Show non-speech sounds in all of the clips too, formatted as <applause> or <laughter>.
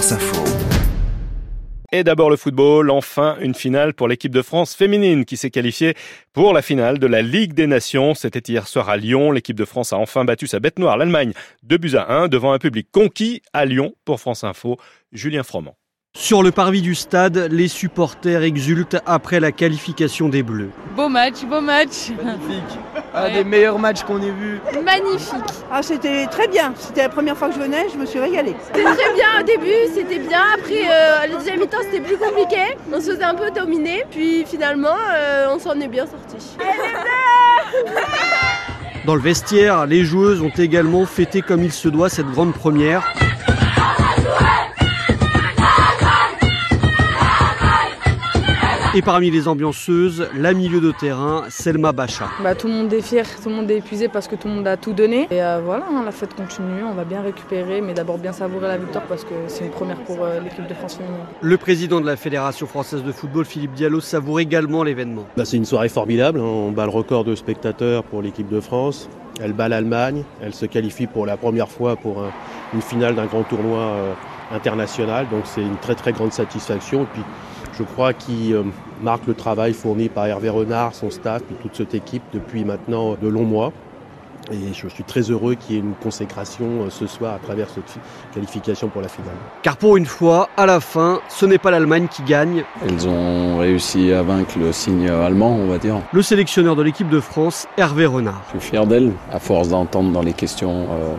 France Info. Et d'abord le football, enfin une finale pour l'équipe de France féminine qui s'est qualifiée pour la finale de la Ligue des Nations. C'était hier soir à Lyon. L'équipe de France a enfin battu sa bête noire, l'Allemagne, 2 buts à 1 devant un public conquis à Lyon pour France Info. Julien Froment. Sur le parvis du stade, les supporters exultent après la qualification des Bleus. Beau match, beau match. Magnifique. Un des meilleurs matchs qu'on ait vus. Magnifique. Ah, c'était très bien. C'était la première fois que je venais, je me suis régalée. C'était très bien au début, c'était bien. Après, euh, le deuxième mi-temps, c'était plus compliqué. On se faisait un peu dominer. Puis finalement, euh, on s'en est bien sorti. Dans le vestiaire, les joueuses ont également fêté comme il se doit cette grande première. Et parmi les ambianceuses, la milieu de terrain, Selma Bacha. Bah, tout le monde est fier, tout le monde est épuisé parce que tout le monde a tout donné. Et euh, voilà, hein, la fête continue, on va bien récupérer, mais d'abord bien savourer la victoire parce que c'est une première pour euh, l'équipe de France féminine. Le président de la Fédération française de football, Philippe Diallo, savoure également l'événement. Bah, c'est une soirée formidable, hein. on bat le record de spectateurs pour l'équipe de France. Elle bat l'Allemagne, elle se qualifie pour la première fois pour un, une finale d'un grand tournoi euh, international, donc c'est une très très grande satisfaction. Et puis, je crois qu'il euh, marque le travail fourni par Hervé Renard, son staff et toute cette équipe depuis maintenant de longs mois. Et je suis très heureux qu'il y ait une consécration euh, ce soir à travers cette qualification pour la finale. Car pour une fois, à la fin, ce n'est pas l'Allemagne qui gagne. Elles ont réussi à vaincre le signe allemand, on va dire. Le sélectionneur de l'équipe de France, Hervé Renard. Je suis fier d'elles, à force d'entendre dans les questions euh,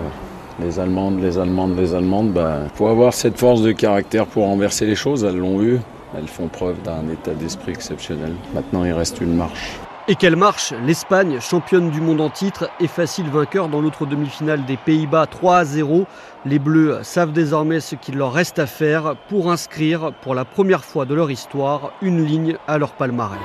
les Allemandes, les Allemandes, les Allemandes. Ben, faut avoir cette force de caractère pour renverser les choses, elles l'ont eu. Elles font preuve d'un état d'esprit exceptionnel. Maintenant, il reste une marche. Et quelle marche L'Espagne, championne du monde en titre, est facile vainqueur dans l'autre demi-finale des Pays-Bas 3 à 0. Les Bleus savent désormais ce qu'il leur reste à faire pour inscrire pour la première fois de leur histoire une ligne à leur palmarès.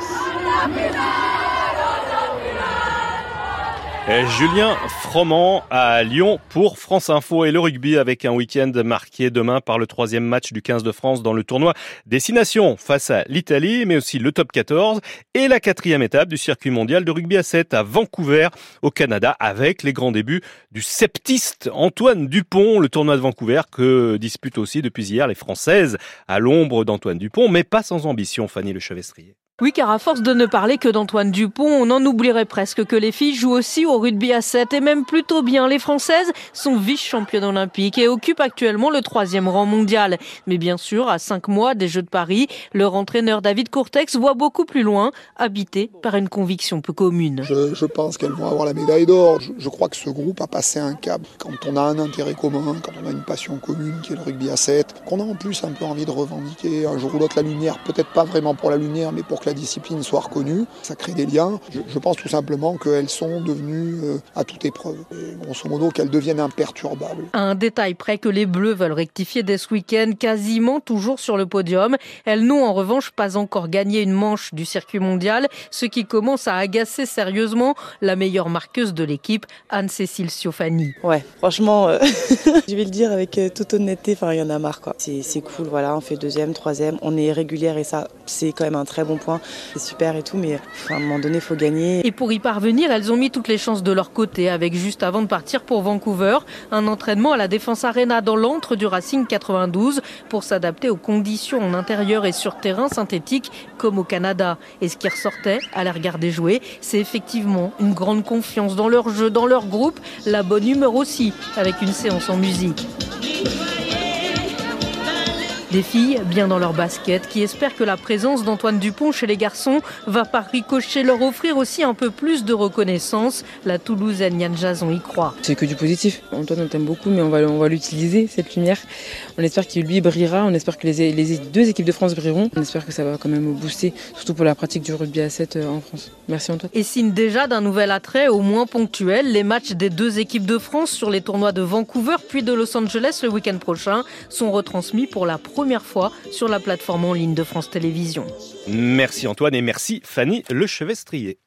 Et Julien Froment à Lyon pour France Info et le rugby avec un week-end marqué demain par le troisième match du 15 de France dans le tournoi Destination face à l'Italie, mais aussi le top 14 et la quatrième étape du circuit mondial de rugby à 7 à Vancouver au Canada avec les grands débuts du septiste Antoine Dupont, le tournoi de Vancouver que disputent aussi depuis hier les Françaises à l'ombre d'Antoine Dupont, mais pas sans ambition, Fanny Le Chevestrier. Oui, car à force de ne parler que d'Antoine Dupont, on en oublierait presque que les filles jouent aussi au rugby à 7 et même plutôt bien. Les Françaises sont vice-championnes olympiques et occupent actuellement le troisième rang mondial. Mais bien sûr, à cinq mois des Jeux de Paris, leur entraîneur David Courtex voit beaucoup plus loin, habité par une conviction peu commune. Je, pense qu'elles vont avoir la médaille d'or. Je, crois que ce groupe a passé un cap. Quand on a un intérêt commun, quand on a une passion commune qui est le rugby à 7, qu'on a en plus un peu envie de revendiquer un jour ou l'autre la lumière, peut-être pas vraiment pour la lumière, mais pour la discipline soit reconnue. Ça crée des liens. Je, je pense tout simplement qu'elles sont devenues euh, à toute épreuve. Et grosso modo, qu'elles deviennent imperturbables. Un détail près que les Bleus veulent rectifier dès ce week-end, quasiment toujours sur le podium. Elles n'ont en revanche pas encore gagné une manche du circuit mondial, ce qui commence à agacer sérieusement la meilleure marqueuse de l'équipe, Anne-Cécile Siofani. Ouais, franchement, euh, <laughs> je vais le dire avec euh, toute honnêteté, enfin, il y en a marre, quoi. C'est cool, voilà, on fait deuxième, troisième, on est régulière et ça, c'est quand même un très bon point c'est super et tout, mais à un moment donné, il faut gagner. Et pour y parvenir, elles ont mis toutes les chances de leur côté, avec juste avant de partir pour Vancouver, un entraînement à la Défense Arena dans l'antre du Racing 92 pour s'adapter aux conditions en intérieur et sur terrain synthétique comme au Canada. Et ce qui ressortait à les regarder jouer, c'est effectivement une grande confiance dans leur jeu, dans leur groupe, la bonne humeur aussi, avec une séance en musique. Des filles bien dans leur basket qui espèrent que la présence d'Antoine Dupont chez les garçons va par ricochet leur offrir aussi un peu plus de reconnaissance. La Toulousaine Yann Jason y croit. C'est que du positif. Antoine on t'aime beaucoup mais on va, on va l'utiliser cette lumière. On espère qu'il lui brillera, on espère que les, les, deux équipes de France brilleront. On espère que ça va quand même booster, surtout pour la pratique du rugby à 7 en France. Merci Antoine. Et signe déjà d'un nouvel attrait au moins ponctuel, les matchs des deux équipes de France sur les tournois de Vancouver puis de Los Angeles le week-end prochain sont retransmis pour la première fois sur la plateforme en ligne de France Télévisions. Merci Antoine et merci Fanny Le Chevestrier.